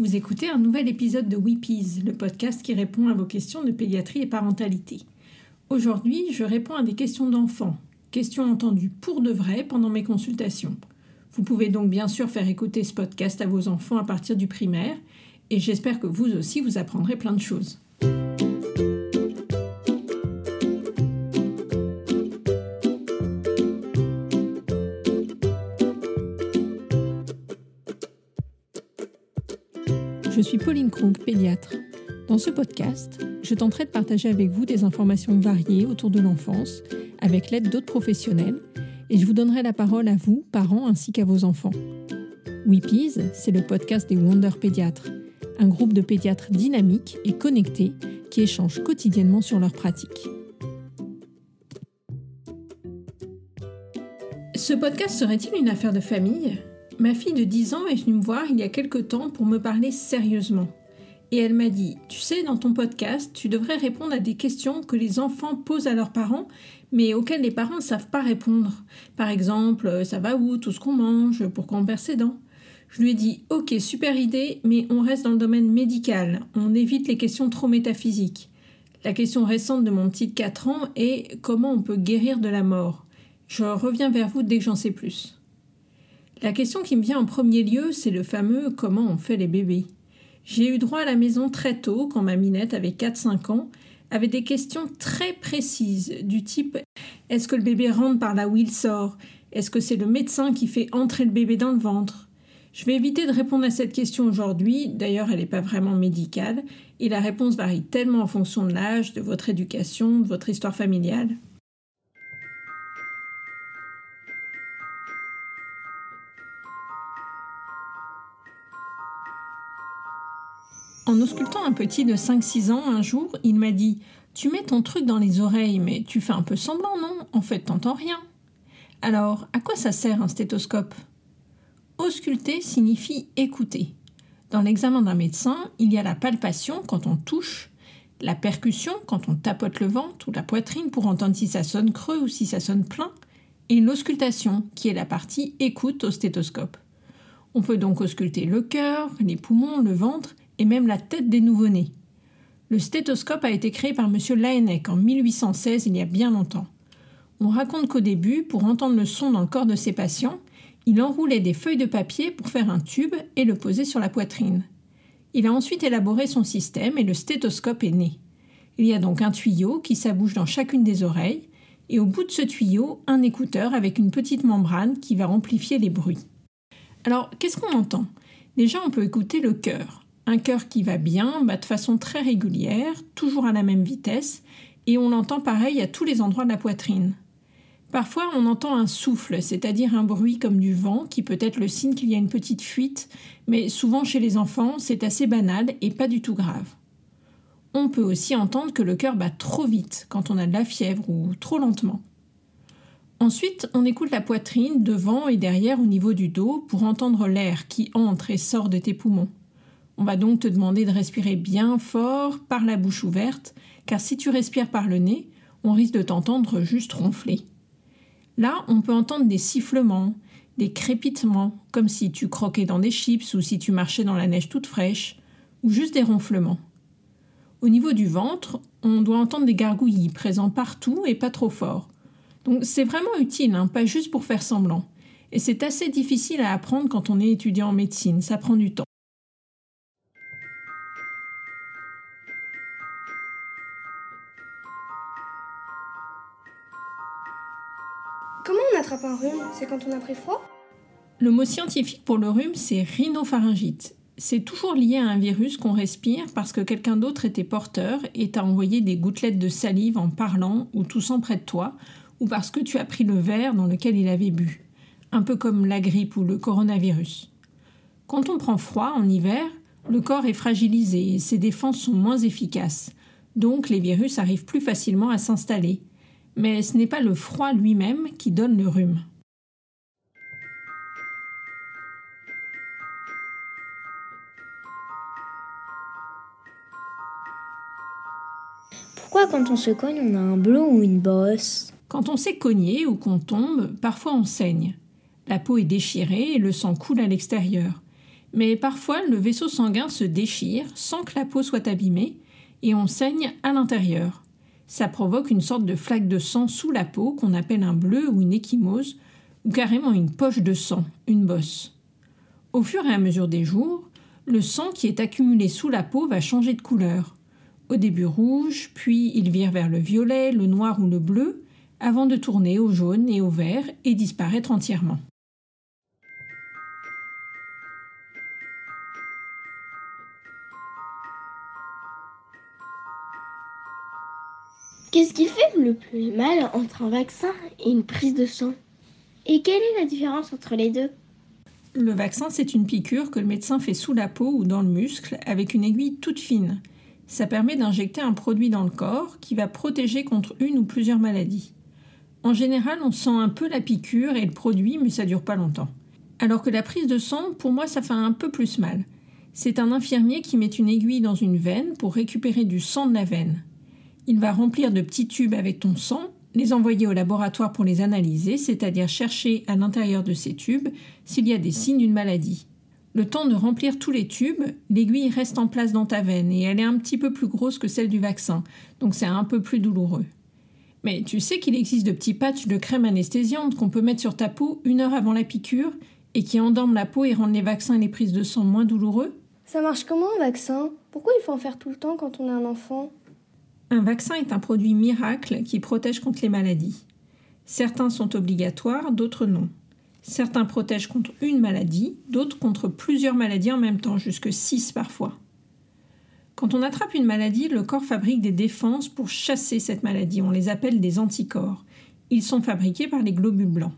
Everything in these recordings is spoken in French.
Vous écoutez un nouvel épisode de Weepies, le podcast qui répond à vos questions de pédiatrie et parentalité. Aujourd'hui, je réponds à des questions d'enfants, questions entendues pour de vrai pendant mes consultations. Vous pouvez donc bien sûr faire écouter ce podcast à vos enfants à partir du primaire, et j'espère que vous aussi vous apprendrez plein de choses. Je suis Pauline Krug, pédiatre. Dans ce podcast, je tenterai de partager avec vous des informations variées autour de l'enfance, avec l'aide d'autres professionnels, et je vous donnerai la parole à vous, parents, ainsi qu'à vos enfants. Weepies, c'est le podcast des Wonder Pédiatres, un groupe de pédiatres dynamiques et connectés qui échangent quotidiennement sur leurs pratiques. Ce podcast serait-il une affaire de famille? Ma fille de 10 ans est venue me voir il y a quelque temps pour me parler sérieusement. Et elle m'a dit, tu sais, dans ton podcast, tu devrais répondre à des questions que les enfants posent à leurs parents, mais auxquelles les parents ne savent pas répondre. Par exemple, euh, ça va où, tout ce qu'on mange, pourquoi on perd ses dents. Je lui ai dit, ok, super idée, mais on reste dans le domaine médical, on évite les questions trop métaphysiques. La question récente de mon petit de 4 ans est comment on peut guérir de la mort? Je reviens vers vous dès que j'en sais plus. La question qui me vient en premier lieu, c'est le fameux comment on fait les bébés. J'ai eu droit à la maison très tôt, quand ma minette avait 4-5 ans, avec des questions très précises du type est-ce que le bébé rentre par là où il sort Est-ce que c'est le médecin qui fait entrer le bébé dans le ventre? Je vais éviter de répondre à cette question aujourd'hui, d'ailleurs elle n'est pas vraiment médicale, et la réponse varie tellement en fonction de l'âge, de votre éducation, de votre histoire familiale. En auscultant un petit de 5-6 ans un jour, il m'a dit Tu mets ton truc dans les oreilles, mais tu fais un peu semblant, non? En fait, t'entends rien. Alors, à quoi ça sert un stéthoscope? Ausculter signifie écouter. Dans l'examen d'un médecin, il y a la palpation quand on touche, la percussion quand on tapote le ventre ou la poitrine pour entendre si ça sonne creux ou si ça sonne plein, et l'auscultation qui est la partie écoute au stéthoscope. On peut donc ausculter le cœur, les poumons, le ventre et même la tête des nouveau-nés. Le stéthoscope a été créé par M. Laennec en 1816, il y a bien longtemps. On raconte qu'au début, pour entendre le son dans le corps de ses patients, il enroulait des feuilles de papier pour faire un tube et le poser sur la poitrine. Il a ensuite élaboré son système et le stéthoscope est né. Il y a donc un tuyau qui s'abouche dans chacune des oreilles, et au bout de ce tuyau, un écouteur avec une petite membrane qui va amplifier les bruits. Alors, qu'est-ce qu'on entend? Déjà, on peut écouter le cœur. Un cœur qui va bien, bat de façon très régulière, toujours à la même vitesse, et on l'entend pareil à tous les endroits de la poitrine. Parfois, on entend un souffle, c'est-à-dire un bruit comme du vent, qui peut être le signe qu'il y a une petite fuite, mais souvent chez les enfants, c'est assez banal et pas du tout grave. On peut aussi entendre que le cœur bat trop vite quand on a de la fièvre ou trop lentement. Ensuite, on écoute la poitrine devant et derrière au niveau du dos pour entendre l'air qui entre et sort de tes poumons. On va donc te demander de respirer bien fort par la bouche ouverte, car si tu respires par le nez, on risque de t'entendre juste ronfler. Là, on peut entendre des sifflements, des crépitements, comme si tu croquais dans des chips ou si tu marchais dans la neige toute fraîche, ou juste des ronflements. Au niveau du ventre, on doit entendre des gargouillis présents partout et pas trop fort. Donc c'est vraiment utile, hein, pas juste pour faire semblant. Et c'est assez difficile à apprendre quand on est étudiant en médecine, ça prend du temps. Comment on attrape un rhume? C'est quand on a pris froid? Le mot scientifique pour le rhume, c'est rhinopharyngite. C'est toujours lié à un virus qu'on respire parce que quelqu'un d'autre était porteur et t'a envoyé des gouttelettes de salive en parlant ou toussant près de toi, ou parce que tu as pris le verre dans lequel il avait bu. Un peu comme la grippe ou le coronavirus. Quand on prend froid en hiver, le corps est fragilisé et ses défenses sont moins efficaces. Donc les virus arrivent plus facilement à s'installer mais ce n'est pas le froid lui-même qui donne le rhume. Pourquoi quand on se cogne, on a un bleu ou une bosse Quand on s'est cogné ou qu'on tombe, parfois on saigne. La peau est déchirée et le sang coule à l'extérieur. Mais parfois, le vaisseau sanguin se déchire sans que la peau soit abîmée et on saigne à l'intérieur. Ça provoque une sorte de flaque de sang sous la peau qu'on appelle un bleu ou une échymose, ou carrément une poche de sang, une bosse. Au fur et à mesure des jours, le sang qui est accumulé sous la peau va changer de couleur. Au début rouge, puis il vire vers le violet, le noir ou le bleu, avant de tourner au jaune et au vert et disparaître entièrement. Qu'est-ce qui fait le plus mal entre un vaccin et une prise de sang? Et quelle est la différence entre les deux? Le vaccin, c'est une piqûre que le médecin fait sous la peau ou dans le muscle avec une aiguille toute fine. Ça permet d'injecter un produit dans le corps qui va protéger contre une ou plusieurs maladies. En général, on sent un peu la piqûre et le produit, mais ça dure pas longtemps. Alors que la prise de sang, pour moi, ça fait un peu plus mal. C'est un infirmier qui met une aiguille dans une veine pour récupérer du sang de la veine. Il va remplir de petits tubes avec ton sang, les envoyer au laboratoire pour les analyser, c'est-à-dire chercher à l'intérieur de ces tubes s'il y a des signes d'une maladie. Le temps de remplir tous les tubes, l'aiguille reste en place dans ta veine et elle est un petit peu plus grosse que celle du vaccin, donc c'est un peu plus douloureux. Mais tu sais qu'il existe de petits patchs de crème anesthésiante qu'on peut mettre sur ta peau une heure avant la piqûre et qui endorment la peau et rendent les vaccins et les prises de sang moins douloureux? Ça marche comment un vaccin? Pourquoi il faut en faire tout le temps quand on est un enfant? Un vaccin est un produit miracle qui protège contre les maladies. Certains sont obligatoires, d'autres non. Certains protègent contre une maladie, d'autres contre plusieurs maladies en même temps, jusque six parfois. Quand on attrape une maladie, le corps fabrique des défenses pour chasser cette maladie. On les appelle des anticorps. Ils sont fabriqués par les globules blancs.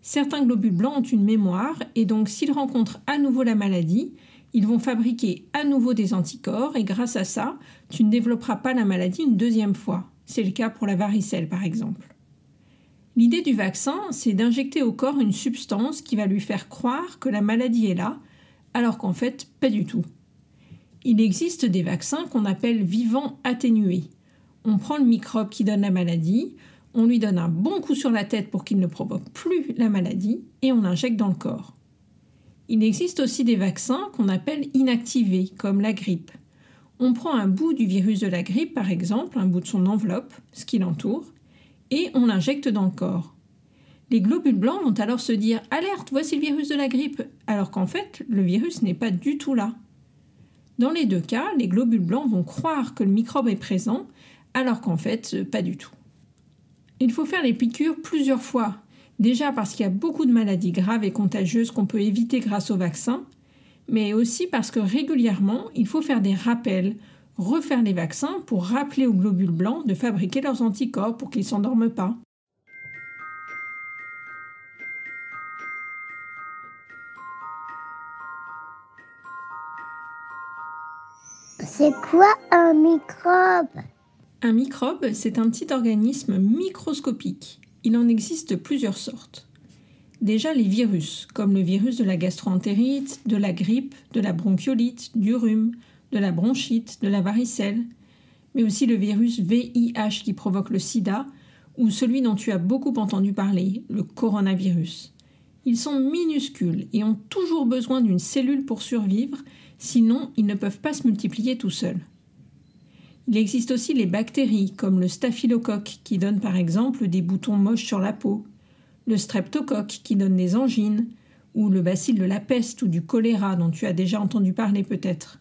Certains globules blancs ont une mémoire et donc s'ils rencontrent à nouveau la maladie, ils vont fabriquer à nouveau des anticorps et grâce à ça, tu ne développeras pas la maladie une deuxième fois. C'est le cas pour la varicelle par exemple. L'idée du vaccin, c'est d'injecter au corps une substance qui va lui faire croire que la maladie est là, alors qu'en fait, pas du tout. Il existe des vaccins qu'on appelle vivants atténués. On prend le microbe qui donne la maladie, on lui donne un bon coup sur la tête pour qu'il ne provoque plus la maladie et on l'injecte dans le corps. Il existe aussi des vaccins qu'on appelle inactivés, comme la grippe. On prend un bout du virus de la grippe, par exemple, un bout de son enveloppe, ce qui l'entoure, et on l'injecte dans le corps. Les globules blancs vont alors se dire Alerte, voici le virus de la grippe, alors qu'en fait, le virus n'est pas du tout là. Dans les deux cas, les globules blancs vont croire que le microbe est présent, alors qu'en fait, pas du tout. Il faut faire les piqûres plusieurs fois, Déjà parce qu'il y a beaucoup de maladies graves et contagieuses qu'on peut éviter grâce au vaccin, mais aussi parce que régulièrement, il faut faire des rappels, refaire les vaccins pour rappeler aux globules blancs de fabriquer leurs anticorps pour qu'ils ne s'endorment pas. C'est quoi un microbe? Un microbe, c'est un petit organisme microscopique il en existe plusieurs sortes. Déjà les virus, comme le virus de la gastroentérite, de la grippe, de la bronchiolite, du rhume, de la bronchite, de la varicelle, mais aussi le virus VIH qui provoque le sida, ou celui dont tu as beaucoup entendu parler, le coronavirus. Ils sont minuscules et ont toujours besoin d'une cellule pour survivre, sinon ils ne peuvent pas se multiplier tout seuls. Il existe aussi les bactéries, comme le staphylocoque, qui donne par exemple des boutons moches sur la peau, le streptocoque, qui donne des angines, ou le bacille de la peste ou du choléra, dont tu as déjà entendu parler peut-être.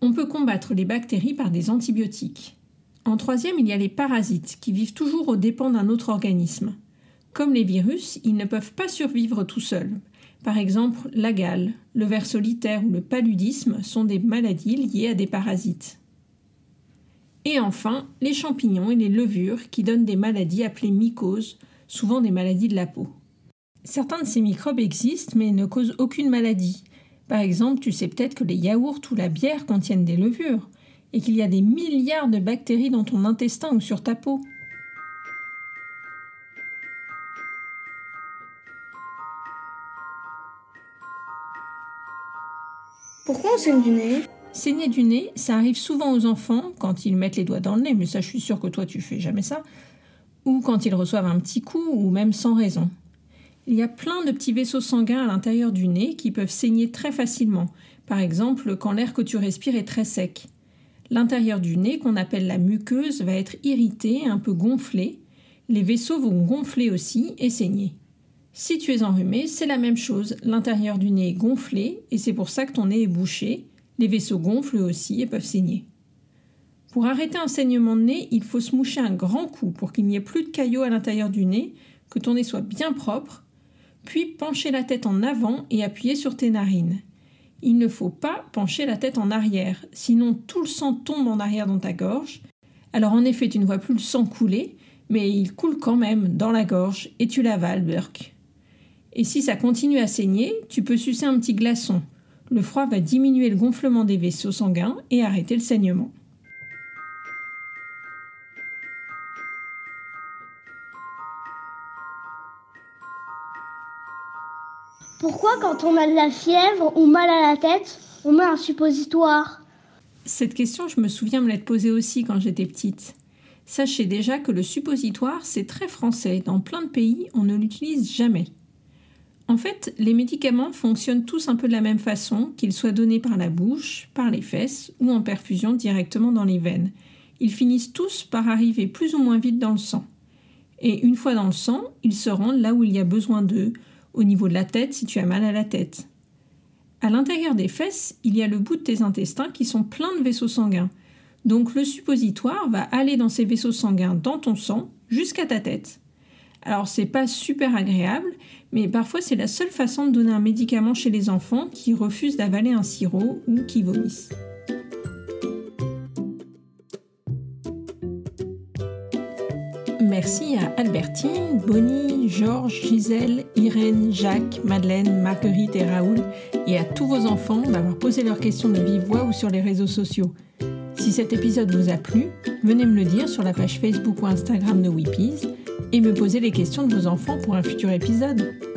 On peut combattre les bactéries par des antibiotiques. En troisième, il y a les parasites, qui vivent toujours aux dépens d'un autre organisme. Comme les virus, ils ne peuvent pas survivre tout seuls. Par exemple, la gale, le ver solitaire ou le paludisme sont des maladies liées à des parasites. Et enfin, les champignons et les levures qui donnent des maladies appelées mycoses, souvent des maladies de la peau. Certains de ces microbes existent mais ne causent aucune maladie. Par exemple, tu sais peut-être que les yaourts ou la bière contiennent des levures et qu'il y a des milliards de bactéries dans ton intestin ou sur ta peau. Pourquoi on saigne du nez Saigner du nez, ça arrive souvent aux enfants quand ils mettent les doigts dans le nez, mais ça je suis sûre que toi tu fais jamais ça, ou quand ils reçoivent un petit coup, ou même sans raison. Il y a plein de petits vaisseaux sanguins à l'intérieur du nez qui peuvent saigner très facilement, par exemple quand l'air que tu respires est très sec. L'intérieur du nez, qu'on appelle la muqueuse, va être irrité, un peu gonflé. Les vaisseaux vont gonfler aussi et saigner. Si tu es enrhumé, c'est la même chose. L'intérieur du nez est gonflé et c'est pour ça que ton nez est bouché. Les vaisseaux gonflent aussi et peuvent saigner. Pour arrêter un saignement de nez, il faut se moucher un grand coup pour qu'il n'y ait plus de caillots à l'intérieur du nez, que ton nez soit bien propre, puis pencher la tête en avant et appuyer sur tes narines. Il ne faut pas pencher la tête en arrière, sinon tout le sang tombe en arrière dans ta gorge. Alors en effet, tu ne vois plus le sang couler, mais il coule quand même dans la gorge et tu l'avales, Burke. Et si ça continue à saigner, tu peux sucer un petit glaçon. Le froid va diminuer le gonflement des vaisseaux sanguins et arrêter le saignement. Pourquoi quand on a de la fièvre ou mal à la tête, on met un suppositoire? Cette question, je me souviens me l'être posée aussi quand j'étais petite. Sachez déjà que le suppositoire, c'est très français. Dans plein de pays, on ne l'utilise jamais. En fait, les médicaments fonctionnent tous un peu de la même façon, qu'ils soient donnés par la bouche, par les fesses ou en perfusion directement dans les veines. Ils finissent tous par arriver plus ou moins vite dans le sang. Et une fois dans le sang, ils se rendent là où il y a besoin d'eux, au niveau de la tête si tu as mal à la tête. À l'intérieur des fesses, il y a le bout de tes intestins qui sont pleins de vaisseaux sanguins. Donc le suppositoire va aller dans ces vaisseaux sanguins dans ton sang jusqu'à ta tête. Alors c'est pas super agréable, mais parfois c'est la seule façon de donner un médicament chez les enfants qui refusent d'avaler un sirop ou qui vomissent. Merci à Albertine, Bonnie, Georges, Gisèle, Irène, Jacques, Madeleine, Marguerite et Raoul, et à tous vos enfants d'avoir posé leurs questions de vive voix ou sur les réseaux sociaux. Si cet épisode vous a plu, venez me le dire sur la page Facebook ou Instagram de Weepies et me poser les questions de vos enfants pour un futur épisode.